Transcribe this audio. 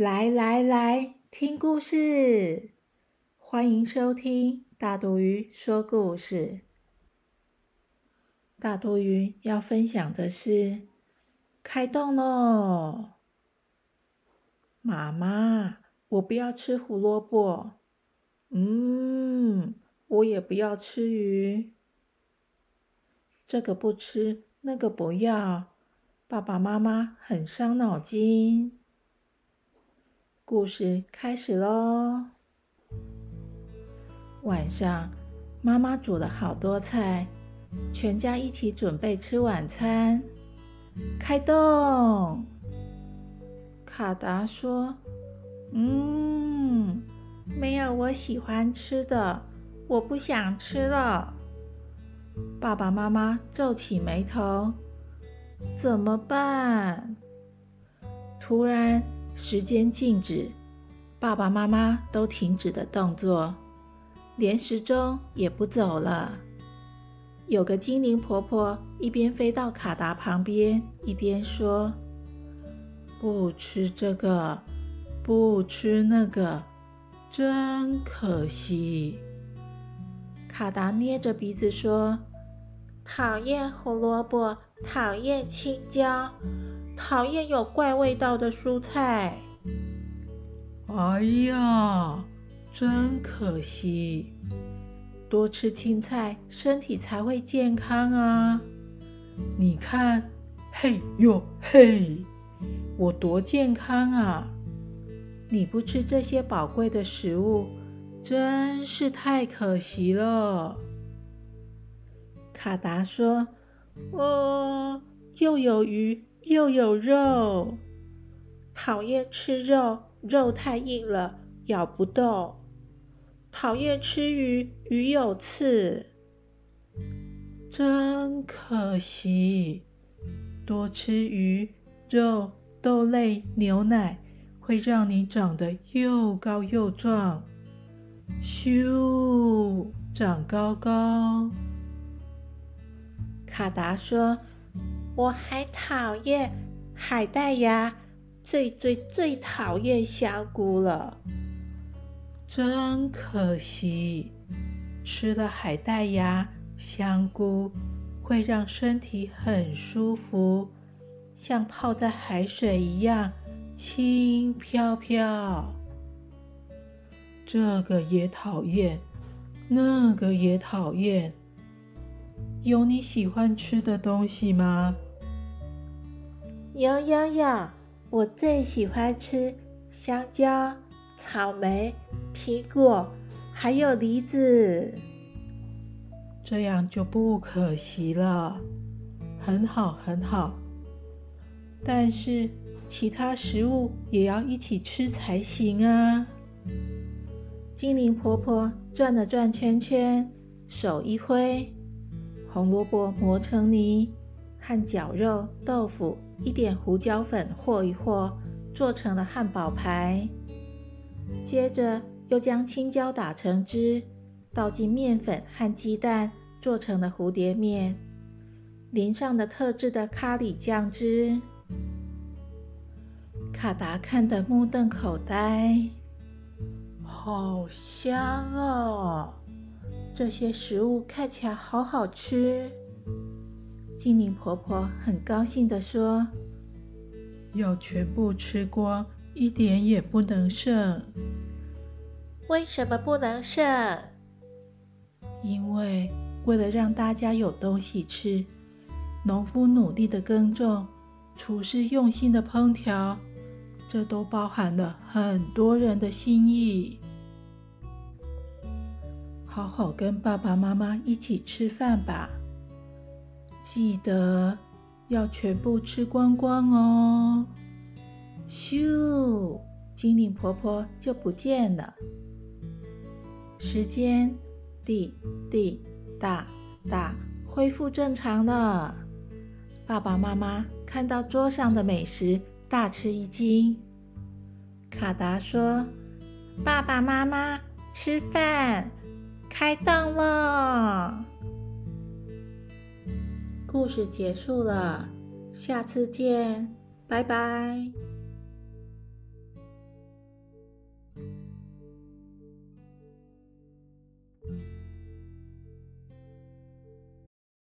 来来来，听故事！欢迎收听大肚鱼说故事。大肚鱼要分享的是开动喽！妈妈，我不要吃胡萝卜。嗯，我也不要吃鱼。这个不吃，那个不要，爸爸妈妈很伤脑筋。故事开始喽！晚上，妈妈煮了好多菜，全家一起准备吃晚餐。开动！卡达说：“嗯，没有我喜欢吃的，我不想吃了。”爸爸妈妈皱起眉头：“怎么办？”突然。时间静止，爸爸妈妈都停止的动作，连时钟也不走了。有个精灵婆婆一边飞到卡达旁边，一边说：“不吃这个，不吃那个，真可惜。”卡达捏着鼻子说：“讨厌胡萝卜，讨厌青椒。”讨厌有怪味道的蔬菜。哎呀，真可惜！多吃青菜，身体才会健康啊！你看，嘿哟嘿，我多健康啊！你不吃这些宝贵的食物，真是太可惜了。卡达说：“哦，又有鱼。”又有肉，讨厌吃肉，肉太硬了，咬不动。讨厌吃鱼，鱼有刺，真可惜。多吃鱼、肉、豆类、牛奶，会让你长得又高又壮，咻，长高高。卡达说。我还讨厌海带芽，最最最讨厌香菇了。真可惜，吃了海带芽、香菇会让身体很舒服，像泡在海水一样轻飘飘。这个也讨厌，那个也讨厌。有你喜欢吃的东西吗？有有有，我最喜欢吃香蕉、草莓、苹果，还有梨子。这样就不可惜了，很好很好。但是其他食物也要一起吃才行啊！精灵婆婆转了转圈圈，手一挥，红萝卜磨成泥，和绞肉、豆腐。一点胡椒粉和一和，做成了汉堡排。接着又将青椒打成汁，倒进面粉和鸡蛋，做成了蝴蝶面，淋上了特制的咖喱酱汁。卡达看得目瞪口呆，好香哦！这些食物看起来好好吃。精灵婆婆很高兴地说：“要全部吃光，一点也不能剩。为什么不能剩？因为为了让大家有东西吃，农夫努力的耕种，厨师用心的烹调，这都包含了很多人的心意。好好跟爸爸妈妈一起吃饭吧。”记得要全部吃光光哦！咻，精灵婆婆就不见了。时间滴滴答答恢复正常了。爸爸妈妈看到桌上的美食，大吃一惊。卡达说：“爸爸妈妈，吃饭，开动了。”故事结束了，下次见，拜拜。